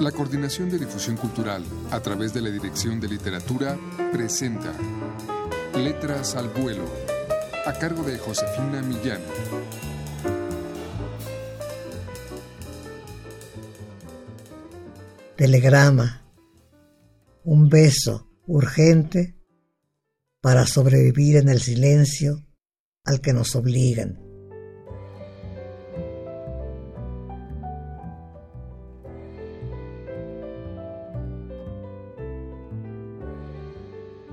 La Coordinación de Difusión Cultural, a través de la Dirección de Literatura, presenta Letras al Vuelo, a cargo de Josefina Millán. Telegrama. Un beso urgente para sobrevivir en el silencio al que nos obligan.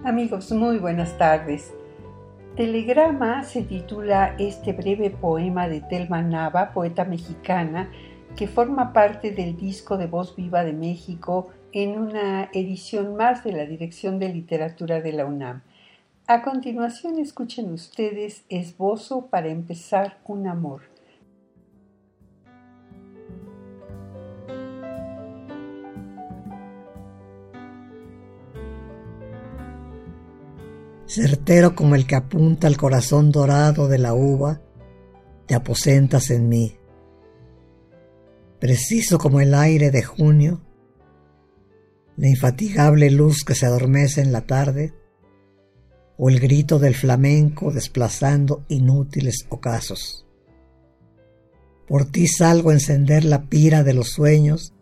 Amigos, muy buenas tardes. Telegrama se titula este breve poema de Telma Nava, poeta mexicana, que forma parte del disco de Voz Viva de México en una edición más de la Dirección de Literatura de la UNAM. A continuación escuchen ustedes Esbozo para empezar un amor. Certero como el que apunta al corazón dorado de la uva, te aposentas en mí. Preciso como el aire de junio, la infatigable luz que se adormece en la tarde, o el grito del flamenco desplazando inútiles ocasos. Por ti salgo a encender la pira de los sueños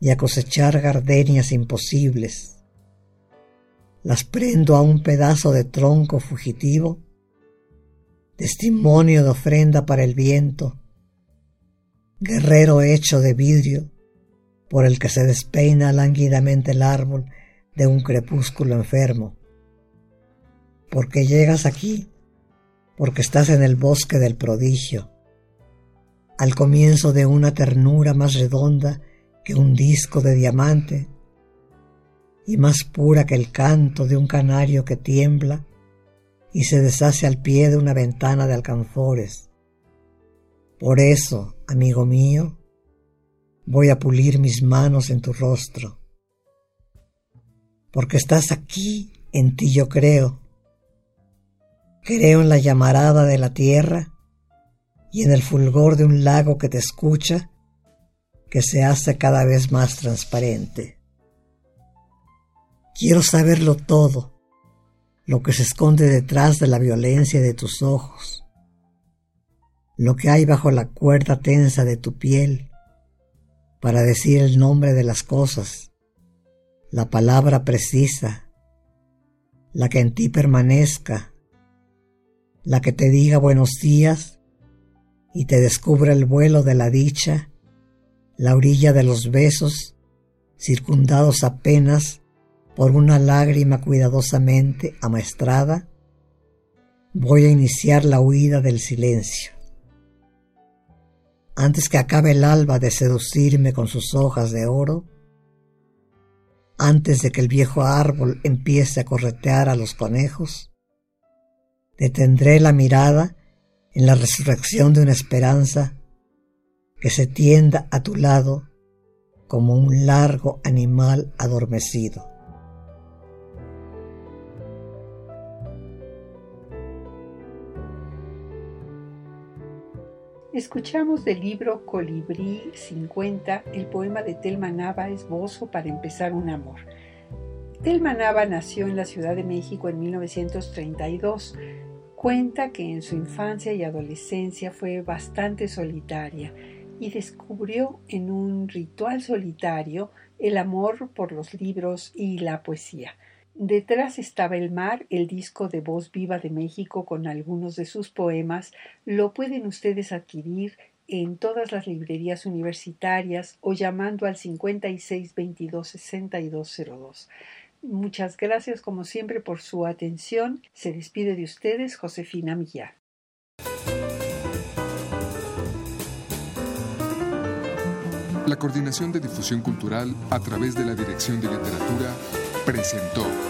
y a cosechar gardenias imposibles las prendo a un pedazo de tronco fugitivo, testimonio de ofrenda para el viento, guerrero hecho de vidrio por el que se despeina lánguidamente el árbol de un crepúsculo enfermo. Porque llegas aquí, porque estás en el bosque del prodigio, al comienzo de una ternura más redonda que un disco de diamante y más pura que el canto de un canario que tiembla y se deshace al pie de una ventana de alcanfores. Por eso, amigo mío, voy a pulir mis manos en tu rostro. Porque estás aquí, en ti yo creo. Creo en la llamarada de la tierra y en el fulgor de un lago que te escucha, que se hace cada vez más transparente. Quiero saberlo todo, lo que se esconde detrás de la violencia de tus ojos, lo que hay bajo la cuerda tensa de tu piel. Para decir el nombre de las cosas, la palabra precisa, la que en ti permanezca, la que te diga buenos días. Y te descubra el vuelo de la dicha, la orilla de los besos, circundados apenas por una lágrima cuidadosamente amaestrada, voy a iniciar la huida del silencio. Antes que acabe el alba de seducirme con sus hojas de oro, antes de que el viejo árbol empiece a corretear a los conejos, detendré la mirada en la resurrección de una esperanza que se tienda a tu lado como un largo animal adormecido. Escuchamos del libro Colibrí 50 el poema de Telma Nava Esbozo para empezar un amor. Telma Nava nació en la Ciudad de México en 1932. Cuenta que en su infancia y adolescencia fue bastante solitaria y descubrió en un ritual solitario el amor por los libros y la poesía. Detrás estaba el mar, el disco de voz viva de México con algunos de sus poemas. Lo pueden ustedes adquirir en todas las librerías universitarias o llamando al 56 22 6202. Muchas gracias como siempre por su atención. Se despide de ustedes Josefina Millar. La Coordinación de Difusión Cultural a través de la Dirección de Literatura presentó